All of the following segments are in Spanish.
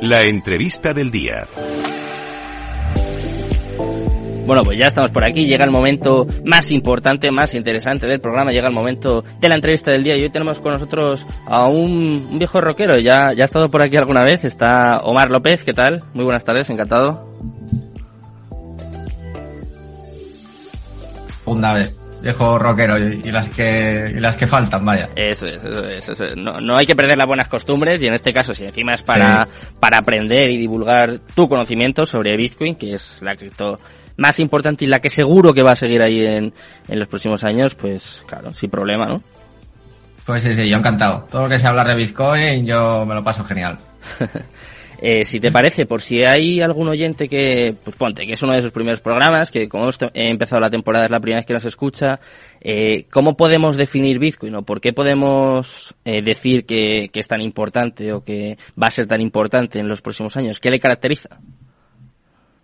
La entrevista del día. Bueno, pues ya estamos por aquí, llega el momento más importante, más interesante del programa, llega el momento de la entrevista del día y hoy tenemos con nosotros a un, viejo rockero, ya, ya ha estado por aquí alguna vez, está Omar López, ¿qué tal? Muy buenas tardes, encantado. Una vez, viejo rockero y, las que las que faltan, vaya. Eso es, eso es, No, no, hay que perder las buenas costumbres y en este caso si encima es para, para aprender y divulgar tu conocimiento sobre Bitcoin, que es la cripto más importante y la que seguro que va a seguir ahí en, en los próximos años, pues claro, sin problema, ¿no? Pues sí, sí, yo encantado. Todo lo que sea hablar de Bitcoin, yo me lo paso genial. eh, si te parece, por si hay algún oyente que, pues ponte, que es uno de sus primeros programas, que como he empezado la temporada es la primera vez que nos escucha, eh, ¿cómo podemos definir Bitcoin o por qué podemos eh, decir que, que es tan importante o que va a ser tan importante en los próximos años? ¿Qué le caracteriza?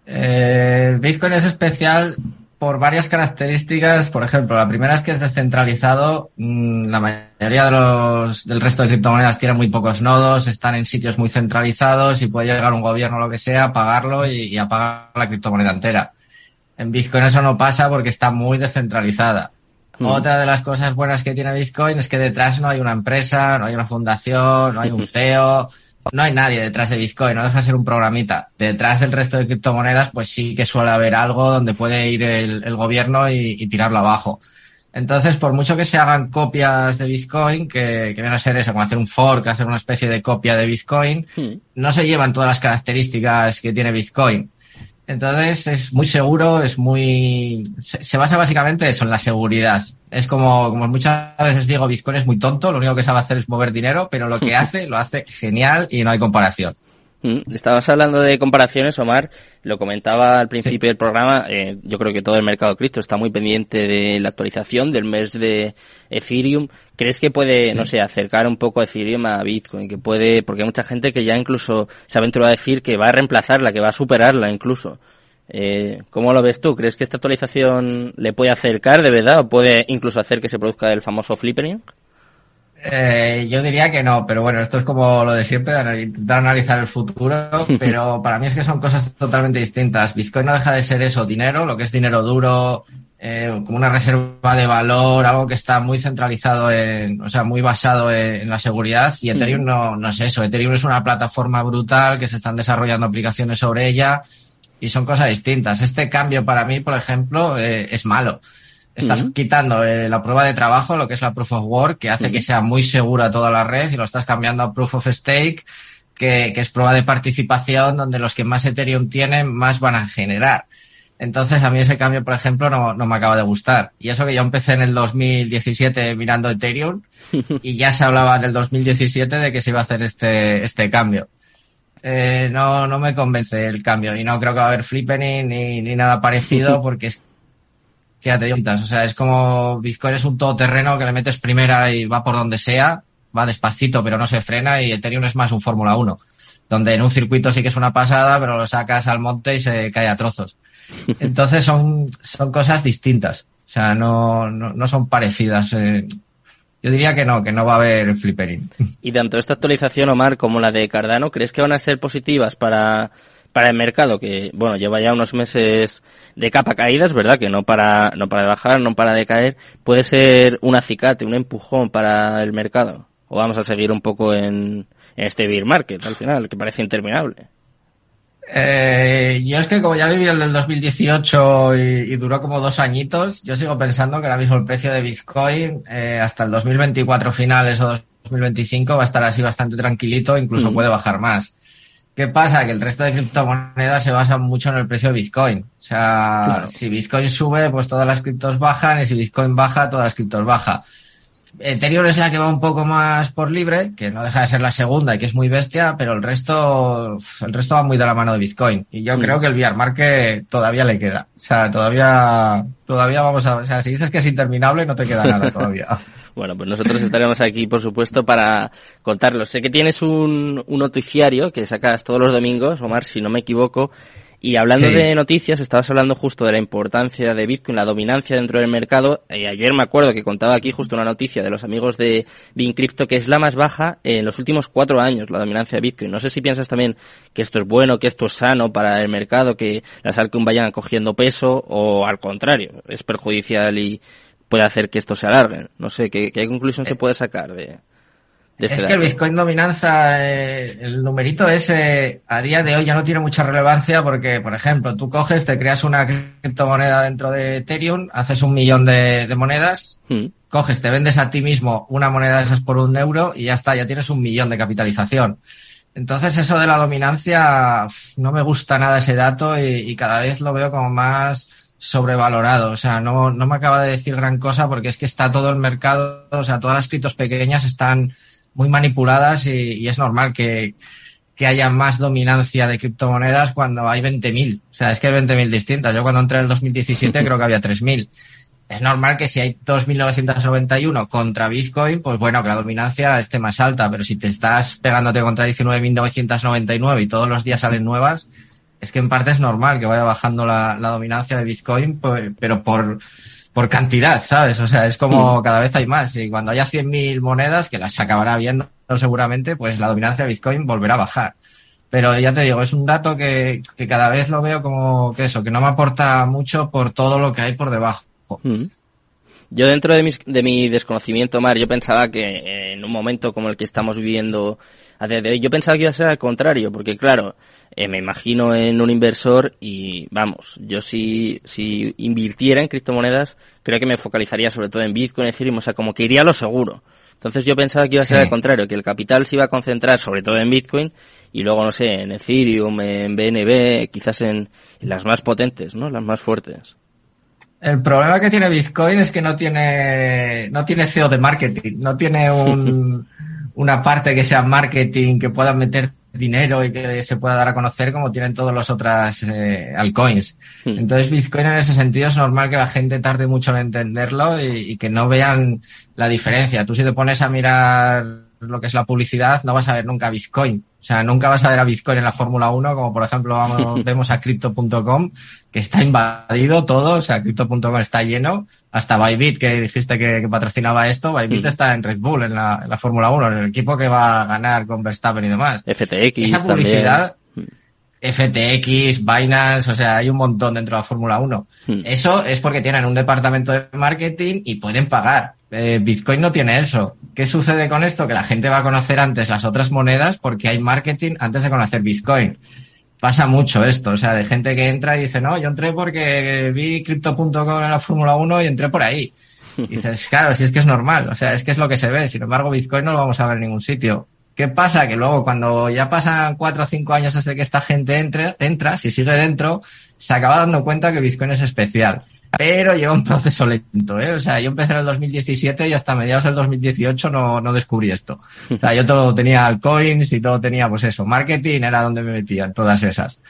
Eh, Bitcoin es especial por varias características. Por ejemplo, la primera es que es descentralizado. Mm, la mayoría de los, del resto de criptomonedas tienen muy pocos nodos, están en sitios muy centralizados y puede llegar un gobierno o lo que sea, pagarlo y, apagar la criptomoneda entera. En Bitcoin eso no pasa porque está muy descentralizada. Mm. Otra de las cosas buenas que tiene Bitcoin es que detrás no hay una empresa, no hay una fundación, no hay un CEO, no hay nadie detrás de Bitcoin, no deja de ser un programita. Detrás del resto de criptomonedas, pues sí que suele haber algo donde puede ir el, gobierno y, tirarlo abajo. Entonces, por mucho que se hagan copias de Bitcoin, que, que viene a ser eso, como hacer un fork, hacer una especie de copia de Bitcoin, hmm. no se llevan todas las características que tiene Bitcoin. Entonces es muy seguro, es muy, se, basa básicamente eso, en la seguridad. Es como, como muchas veces digo, Bitcoin es muy tonto, lo único que sabe hacer es mover dinero, pero lo que hace, lo hace genial y no hay comparación. Mm, estabas hablando de comparaciones, Omar. Lo comentaba al principio del programa. Eh, yo creo que todo el mercado cripto está muy pendiente de la actualización del mes de Ethereum. ¿Crees que puede, no sé, acercar un poco a Ethereum a Bitcoin? Que puede, porque hay mucha gente que ya incluso se aventura a decir que va a reemplazarla, que va a superarla incluso. Eh, ¿Cómo lo ves tú? ¿Crees que esta actualización le puede acercar de verdad o puede incluso hacer que se produzca el famoso flippering? Eh, yo diría que no, pero bueno, esto es como lo de siempre, de intentar analizar el futuro, pero para mí es que son cosas totalmente distintas. Bitcoin no deja de ser eso, dinero, lo que es dinero duro, eh, como una reserva de valor, algo que está muy centralizado en, o sea, muy basado en, la seguridad y Ethereum no, no es eso. Ethereum es una plataforma brutal que se están desarrollando aplicaciones sobre ella y son cosas distintas. Este cambio para mí, por ejemplo, eh, es malo. Estás quitando eh, la prueba de trabajo, lo que es la proof of work, que hace que sea muy segura toda la red y lo estás cambiando a proof of stake, que, que es prueba de participación donde los que más Ethereum tienen más van a generar. Entonces a mí ese cambio, por ejemplo, no, no me acaba de gustar. Y eso que yo empecé en el 2017 mirando Ethereum y ya se hablaba en el 2017 de que se iba a hacer este, este cambio. Eh, no, no me convence el cambio y no creo que va a haber flipping ni, ni nada parecido porque es Fíjate, o sea, es como Bitcoin es un todoterreno que le metes primera y va por donde sea, va despacito pero no se frena y Ethereum es más un Fórmula 1, donde en un circuito sí que es una pasada, pero lo sacas al monte y se cae a trozos. Entonces son, son cosas distintas, o sea, no, no, no son parecidas. Eh. Yo diría que no, que no va a haber flippering. Y tanto esta actualización, Omar, como la de Cardano, ¿crees que van a ser positivas para para el mercado que, bueno, lleva ya unos meses de capa caídas, ¿verdad? Que no para, no para de bajar, no para de caer, puede ser un acicate, un empujón para el mercado. O vamos a seguir un poco en, este bear market al final, que parece interminable. Eh, yo es que como ya viví el del 2018 y, duró como dos añitos, yo sigo pensando que ahora mismo el precio de Bitcoin eh, hasta el 2024 finales o 2025 va a estar así bastante tranquilito, incluso puede bajar más. ¿Qué pasa? Que el resto de criptomonedas se basan mucho en el precio de Bitcoin. O sea, si Bitcoin sube, pues todas las criptos bajan, y si Bitcoin baja, todas las criptos bajan. Ethereum es la que va un poco más por libre, que no deja de ser la segunda y que es muy bestia, pero el resto, el resto va muy de la mano de Bitcoin. Y yo mm. creo que el VR market todavía le queda. O sea, todavía, todavía vamos a, o sea, si dices que es interminable, no te queda nada todavía. Bueno, pues nosotros estaremos aquí, por supuesto, para contarlo. Sé que tienes un, un noticiario que sacas todos los domingos, Omar, si no me equivoco, Y hablando de noticias, estabas hablando justo de la importancia de Bitcoin, la dominancia dentro del mercado. Eh, ayer me acuerdo que contaba aquí justo una noticia de los amigos de Crypto que es la más baja en los últimos cuatro años, la dominancia de Bitcoin. No sé si piensas también que esto es bueno, que esto es sano para el mercado, que las altcoins vayan cogiendo peso, o al contrario, es perjudicial y puede hacer que esto se alargue. No sé, ¿qué, qué conclusión se puede sacar de...? Es que el Bitcoin dominanza, eh, el numerito ese, a día de hoy ya no tiene mucha relevancia porque, por ejemplo, tú coges, te creas una criptomoneda dentro de Ethereum, haces un millón de, monedas, hmm. coges, te vendes a ti mismo una moneda de esas por un euro y ya está, ya tienes un millón de capitalización. Entonces eso de la dominancia, no me gusta nada ese dato y, cada vez lo veo como más sobrevalorado. O sea, no, no me acaba de decir gran cosa porque es que está todo el mercado, o sea, todas las criptos pequeñas están muy manipuladas y, es normal que, haya más dominancia de criptomonedas cuando hay 20.000. O sea, es que hay 20.000 distintas. Yo cuando entré en el 2017 creo que había 3.000. Es normal que si hay 2.991 contra Bitcoin, pues bueno, que la dominancia esté más alta, pero si te estás pegándote contra 19.999 y todos los días salen nuevas, es que en parte es normal que vaya bajando la, la dominancia de Bitcoin, pues, pero por, por cantidad, ¿sabes? O sea, es como cada vez hay más. Y cuando haya 100.000 monedas, que las acabará viendo seguramente, pues la dominancia de Bitcoin volverá a bajar. Pero ya te digo, es un dato que, que cada vez lo veo como que eso, que no me aporta mucho por todo lo que hay por debajo. Mm. Yo dentro de, mis, de mi desconocimiento, Mar, yo pensaba que en un momento como el que estamos viviendo a día de hoy, yo pensaba que iba a ser al contrario, porque claro, eh, me imagino en un inversor y vamos, yo si, si invirtiera en criptomonedas, creo que me focalizaría sobre todo en Bitcoin, Ethereum, o sea, como que iría a lo seguro. Entonces yo pensaba que iba a ser al contrario, que el capital se iba a concentrar sobre todo en Bitcoin y luego, no sé, en Ethereum, en BNB, quizás en, en las más potentes, ¿no? Las más fuertes. El problema que tiene Bitcoin es que no tiene, no tiene CEO de marketing, no tiene un, una parte que sea marketing, que pueda meter dinero y que se pueda dar a conocer como tienen todas las otras eh, altcoins. Hmm. Entonces Bitcoin en ese sentido es normal que la gente tarde mucho en entenderlo y, que no vean la diferencia. Tú si te pones a mirar lo que es la publicidad, no vas a ver nunca Bitcoin. O sea, nunca vas a ver a Bitcoin en la Fórmula 1, como por ejemplo vamos, vemos a Crypto.com, que está invadido todo, o sea, Crypto.com está lleno, hasta Bybit, que dijiste que, patrocinaba esto, Bybit está en Red Bull, en la, la Fórmula 1, en el equipo que va a ganar con Verstappen y demás. FTX Esa publicidad, FTX, Binance, o sea, hay un montón dentro de la Fórmula 1. Eso es porque tienen un departamento de marketing y pueden pagar. Eh, Bitcoin no tiene eso. ¿Qué sucede con esto? Que la gente va a conocer antes las otras monedas porque hay marketing antes de conocer Bitcoin. Pasa mucho esto, o sea, de gente que entra y dice, no, yo entré porque vi Crypto.com en la Fórmula 1 y entré por ahí. Y dices, claro, si es que es normal, o sea, es que es lo que se ve. Sin embargo, Bitcoin no lo vamos a ver en ningún sitio. ¿Qué pasa? Que luego cuando ya pasan cuatro o cinco años desde que esta gente entre, entra, si sigue dentro, se acaba dando cuenta que Bitcoin es especial pero lleva un proceso lento, ¿eh? O sea, yo empecé en el 2017 y hasta mediados del 2018 no, no descubrí esto. O sea, yo todo tenía altcoins y todo tenía, pues eso, marketing era donde me metía, todas esas.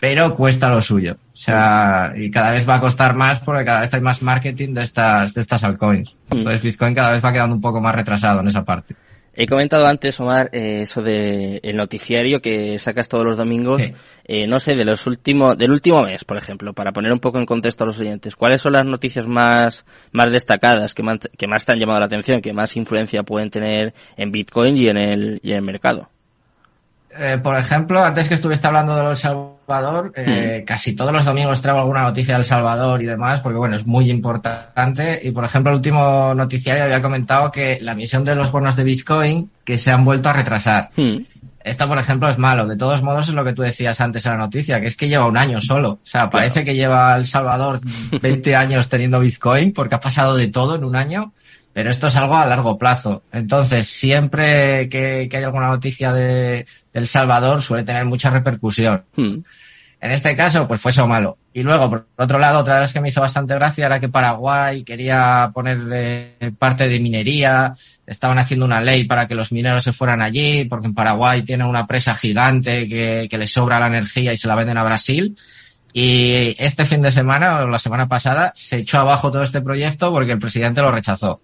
Pero cuesta lo suyo. O sea, y cada vez va a costar más porque cada vez hay más marketing de estas, de estas altcoins. Mm. Entonces Bitcoin cada vez va quedando un poco más retrasado en esa parte. He comentado antes, Omar, eh, eso de el noticiario que sacas todos los domingos. Eh, no sé, de los últimos, del último mes, por ejemplo, para poner un poco en contexto a los oyentes. ¿Cuáles son las noticias más, más destacadas que, que más te han llamado la atención, que más influencia pueden tener en Bitcoin y en el, y en el mercado? Eh, por ejemplo, antes que estuviste hablando de El Salvador, eh, hmm. casi todos los domingos traigo alguna noticia del Salvador y demás, porque bueno, es muy importante. Y por ejemplo, el último noticiario había comentado que la emisión de los bonos de Bitcoin que se han vuelto a retrasar. Hmm. Esto, por ejemplo, es malo. De todos modos, es lo que tú decías antes en la noticia, que es que lleva un año solo. O sea, parece que lleva El Salvador 20 años teniendo Bitcoin porque ha pasado de todo en un año pero esto es algo a largo plazo. Entonces, siempre que, hay alguna noticia de, El Salvador suele tener mucha repercusión. Hmm. En este caso, pues fue eso malo. Y luego, por otro lado, otra de las que me hizo bastante gracia era que Paraguay quería poner parte de minería. Estaban haciendo una ley para que los mineros se fueran allí, porque en Paraguay tienen una presa gigante que, que les sobra la energía y se la venden a Brasil. Y este fin de semana, o la semana pasada, se echó abajo todo este proyecto porque el presidente lo rechazó.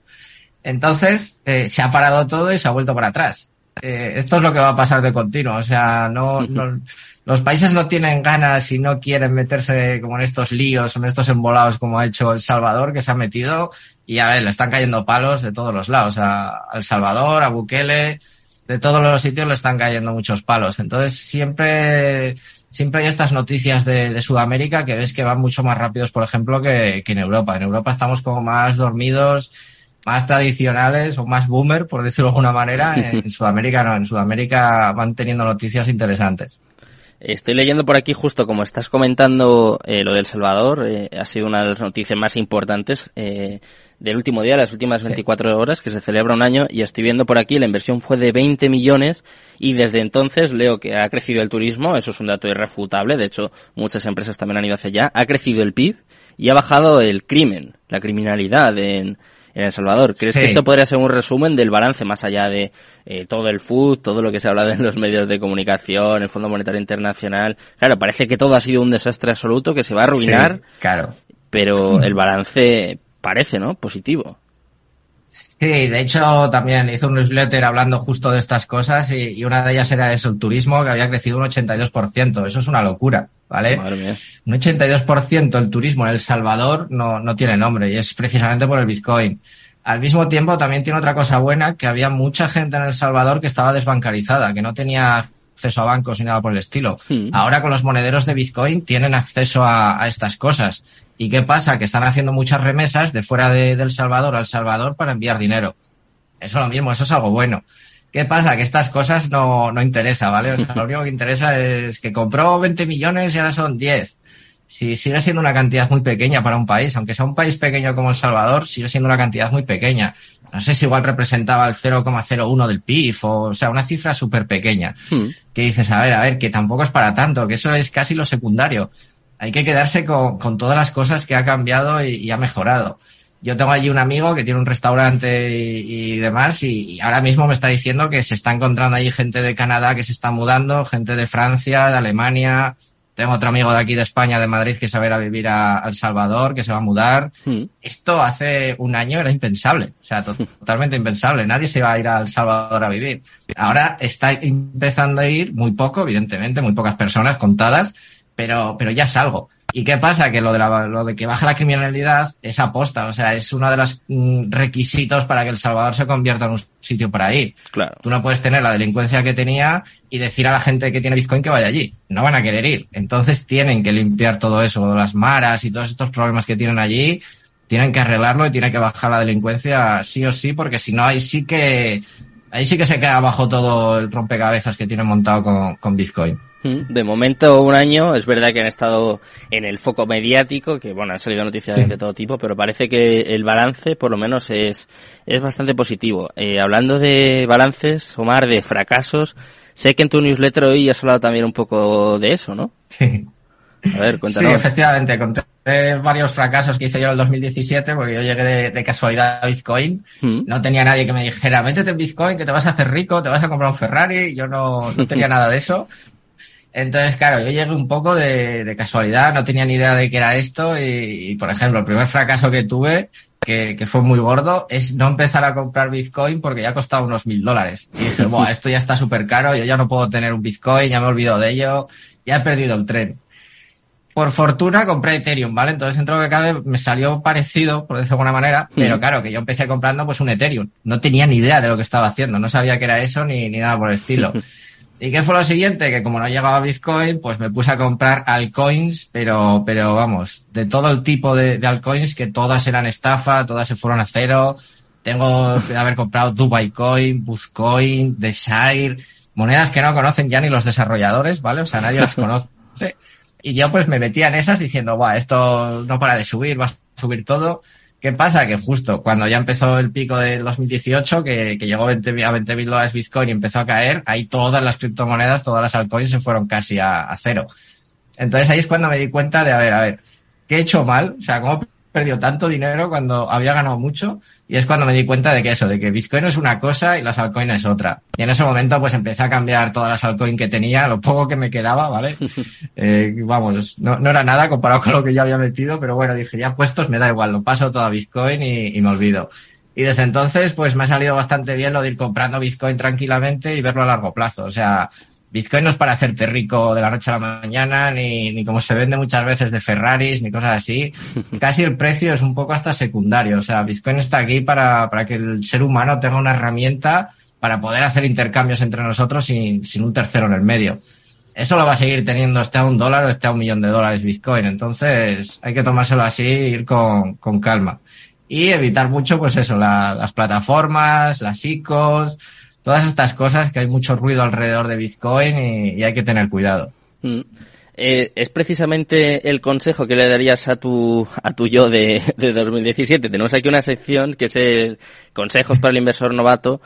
Entonces, eh, se ha parado todo y se ha vuelto para atrás. Eh, esto es lo que va a pasar de continuo. O sea, no, no, los países no tienen ganas y no quieren meterse como en estos líos, en estos embolados como ha hecho El Salvador, que se ha metido y a ver, le están cayendo palos de todos los lados. A El Salvador, a Bukele, de todos los sitios le están cayendo muchos palos. Entonces siempre, siempre hay estas noticias de, de Sudamérica que ves que van mucho más rápidos, por ejemplo, que, que en Europa. En Europa estamos como más dormidos, más tradicionales o más boomer, por decirlo de alguna manera. En Sudamérica no, en Sudamérica van teniendo noticias interesantes. Estoy leyendo por aquí justo como estás comentando eh, lo del Salvador, eh, ha sido una de las noticias más importantes eh, del último día, las últimas 24 horas, que se celebra un año, y estoy viendo por aquí, la inversión fue de 20 millones, y desde entonces leo que ha crecido el turismo, eso es un dato irrefutable, de hecho muchas empresas también han ido hacia allá, ha crecido el PIB y ha bajado el crimen, la criminalidad en, en El Salvador. ¿Crees Sí. que esto podría ser un resumen del balance más allá de eh, todo el food, todo lo que se ha hablado en los medios de comunicación, el Fondo Monetario Internacional? Claro, parece que todo ha sido un desastre absoluto, que se va a arruinar, Sí, claro. pero el balance parece, ¿no? Positivo. Sí, de hecho también hice un newsletter hablando justo de estas cosas y, y una de ellas era eso, el turismo que había crecido un 82%. Eso es una locura, ¿vale? Madre mía. Un 82% el turismo en El Salvador no, no tiene nombre y es precisamente por el Bitcoin. Al mismo tiempo también tiene otra cosa buena, que había mucha gente en El Salvador que estaba desbancarizada, que no tenía acceso a bancos ni nada por el estilo. Hmm. Ahora con los monederos de Bitcoin tienen acceso a, a estas cosas. ¿Y qué pasa? Que están haciendo muchas remesas de fuera de, del Salvador al Salvador para enviar dinero. Eso es lo mismo, eso es algo bueno. ¿Qué pasa? Que estas cosas no, no interesa, ¿vale? O sea, lo único que interesa es que compró 20 millones y ahora son 10. Si sigue siendo una cantidad muy pequeña para un país, aunque sea un país pequeño como El Salvador, sigue siendo una cantidad muy pequeña. No sé si igual representaba el 0,01 del PIB o, o sea, una cifra súper pequeña Hmm. que dices, a ver, a ver, que tampoco es para tanto, que eso es casi lo secundario. Hay que quedarse con, con todas las cosas que ha cambiado y, y ha mejorado. Yo tengo allí un amigo que tiene un restaurante y, y demás y, y ahora mismo me está diciendo que se está encontrando allí gente de Canadá que se está mudando, gente de Francia, de Alemania. Tengo otro amigo de aquí de España, de Madrid, que se va a ir a vivir a, a El Salvador, que se va a mudar. Hmm. Esto hace un año era impensable, o sea, to- totalmente impensable. Nadie se iba a ir a El Salvador a vivir. Ahora está empezando a ir muy poco, evidentemente, muy pocas personas contadas, pero, pero ya es algo. ¿Y qué pasa? Que lo de, la, lo de que baja la criminalidad es aposta, o sea, es uno de los mm, requisitos para que El Salvador se convierta en un sitio para ir. Claro. Tú no puedes tener la delincuencia que tenía y decir a la gente que tiene Bitcoin que vaya allí. No van a querer ir. Entonces tienen que limpiar todo eso, las maras y todos estos problemas que tienen allí. Tienen que arreglarlo y tiene que bajar la delincuencia sí o sí, porque si no, ahí sí que, ahí sí que se queda abajo todo el rompecabezas que tienen montado con, con Bitcoin. Mm, De momento un año, es verdad que han estado en el foco mediático, que bueno, han salido noticias de todo tipo, pero parece que el balance por lo menos es, es bastante positivo. Eh, hablando de balances, Omar, de fracasos, sé que en tu newsletter hoy has hablado también un poco de eso, ¿no? Sí. A ver, Sí, cuéntanos. efectivamente, conté varios fracasos que hice yo en el 2017 porque yo llegué de, de casualidad a Bitcoin. Mm, No tenía nadie que me dijera, métete en Bitcoin, que te vas a hacer rico, te vas a comprar un Ferrari. Yo no, no tenía nada de eso. Entonces, claro, yo llegué un poco de, de casualidad, no tenía ni idea de qué era esto y, y, por ejemplo, el primer fracaso que tuve, que, que fue muy gordo, es no empezar a comprar Bitcoin porque ya costaba unos mil dólares. Y dije, Buah, esto ya está súper caro, yo ya no puedo tener un Bitcoin, ya me he olvidado de ello, ya he perdido el tren. Por fortuna compré Ethereum, ¿vale? Entonces, dentro de lo que cabe, me salió parecido, por decirlo de alguna manera, pero claro, que yo empecé comprando pues un Ethereum. No tenía ni idea de lo que estaba haciendo, no sabía que era eso ni, ni nada por el estilo. ¿Y qué fue lo siguiente? Que como no llegaba a Bitcoin, pues me puse a comprar altcoins, pero, pero vamos, de todo el tipo de, de altcoins que todas eran estafa, todas se fueron a cero. Tengo que haber comprado Dubai Coin, Buzcoin, Desire, monedas que no conocen ya ni los desarrolladores, ¿vale? O sea, nadie las conoce. Y yo pues me metía en esas diciendo, Buah, esto no para de subir, va a subir todo. ¿Qué pasa? Que justo cuando ya empezó el pico del 2018, que, que llegó 20, a 20 mil dólares Bitcoin y empezó a caer, ahí todas las criptomonedas, todas las altcoins se fueron casi a, a cero. Entonces ahí es cuando me di cuenta de, a ver, a ver, ¿qué he hecho mal? O sea, ¿cómo he perdido tanto dinero cuando había ganado mucho? Y es cuando me di cuenta de que eso, de que Bitcoin es una cosa y las altcoins es otra. Y en ese momento pues empecé a cambiar todas las altcoins que tenía, lo poco que me quedaba, ¿vale? Eh, vamos, no, no era nada comparado con lo que ya había metido, pero bueno, dije, ya puestos me da igual, lo paso todo a Bitcoin y, y me olvido. Y desde entonces, pues me ha salido bastante bien lo de ir comprando Bitcoin tranquilamente y verlo a largo plazo. O sea, Bitcoin no es para hacerte rico de la noche a la mañana, ni, ni como se vende muchas veces de Ferraris, ni cosas así. Casi el precio es un poco hasta secundario. O sea, Bitcoin está aquí para, para que el ser humano tenga una herramienta para poder hacer intercambios entre nosotros sin, sin un tercero en el medio. Eso lo va a seguir teniendo esté a un dólar o esté a un millón de dólares Bitcoin. Entonces hay que tomárselo así e ir con, con calma. Y evitar mucho, pues eso, la, las plataformas, las ICOs, todas estas cosas que hay mucho ruido alrededor de Bitcoin y, y hay que tener cuidado. Mm. Eh, es precisamente el consejo que le darías a tu, a tu yo de, de 2017. Tenemos aquí una sección que es el consejos para el inversor novato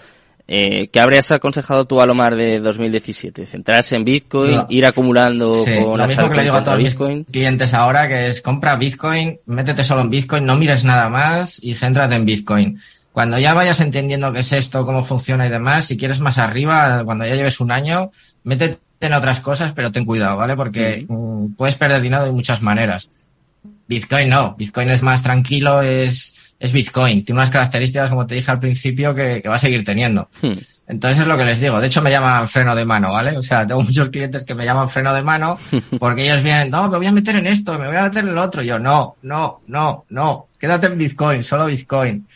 eh, ¿Qué habrías aconsejado tú a Lomar de 2017? ¿Centrarse en Bitcoin? No. ¿Ir acumulando sí, con Lo mismo que le digo a todos Bitcoin? mis clientes ahora, que es compra Bitcoin, métete solo en Bitcoin, no mires nada más y céntrate en Bitcoin. Cuando ya vayas entendiendo qué es esto, cómo funciona y demás, si quieres más arriba, cuando ya lleves un año, métete en otras cosas, pero ten cuidado, ¿vale? Porque mm, puedes perder dinero de muchas maneras. Bitcoin no, Bitcoin es más tranquilo, es es Bitcoin. Tiene unas características, como te dije al principio, que, que va a seguir teniendo. Hmm. Entonces es lo que les digo. De hecho, me llaman freno de mano, ¿vale? O sea, tengo muchos clientes que me llaman freno de mano porque ellos vienen, no, me voy a meter en esto, me voy a meter en el otro. yo, no, no, no, no. Quédate en Bitcoin, solo Bitcoin.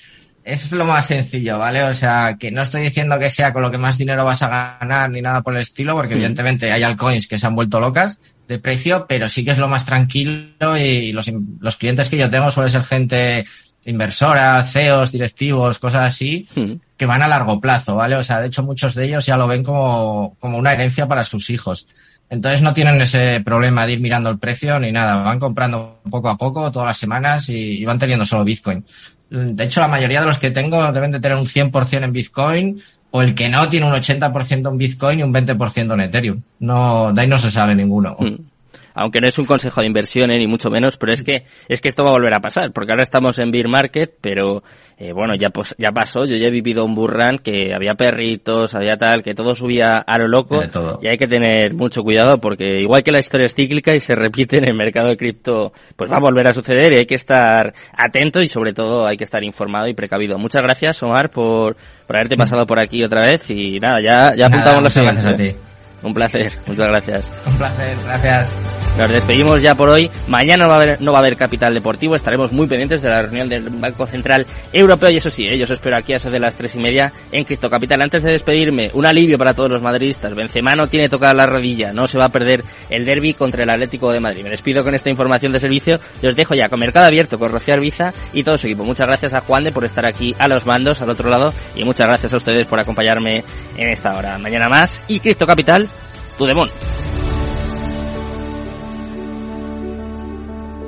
Es lo más sencillo, ¿vale? O sea, que no estoy diciendo que sea con lo que más dinero vas a ganar ni nada por el estilo, porque hmm. evidentemente hay altcoins que se han vuelto locas de precio, pero sí que es lo más tranquilo y los, los clientes que yo tengo suelen ser gente inversoras, CEOs, directivos, cosas así, mm. que van a largo plazo, ¿vale? O sea, de hecho muchos de ellos ya lo ven como, como una herencia para sus hijos. Entonces no tienen ese problema de ir mirando el precio ni nada, van comprando poco a poco todas las semanas y, y van teniendo solo Bitcoin. De hecho, la mayoría de los que tengo deben de tener un 100% en Bitcoin o el que no tiene un 80% en Bitcoin y un 20% en Ethereum. No, de ahí no se sale ninguno. Mm aunque no es un consejo de inversión eh, ni mucho menos, pero es que es que esto va a volver a pasar, porque ahora estamos en bear market, pero eh, bueno, ya pues, ya pasó, yo ya he vivido un burrán que había perritos, había tal, que todo subía a lo loco y hay que tener mucho cuidado porque igual que la historia es cíclica y se repite en el mercado de cripto, pues va a volver a suceder y hay que estar atento y sobre todo hay que estar informado y precavido. Muchas gracias, Omar, por, por haberte pasado por aquí otra vez y nada, ya, ya apuntamos los Gracias a ti. Un placer, muchas gracias. Un placer, gracias. Nos despedimos ya por hoy. Mañana no va, a haber, no va a haber capital deportivo. Estaremos muy pendientes de la reunión del Banco Central Europeo. Y eso sí, ellos ¿eh? espero aquí a eso de las tres y media en Cripto Capital. Antes de despedirme, un alivio para todos los madridistas. Benzema no tiene tocada la rodilla. No se va a perder el derby contra el Atlético de Madrid. Me despido con esta información de servicio y os dejo ya con Mercado Abierto, con Rocío Arbiza y todo su equipo. Muchas gracias a Juan de por estar aquí a los mandos, al otro lado. Y muchas gracias a ustedes por acompañarme en esta hora. Mañana más y Cripto Capital tu demon.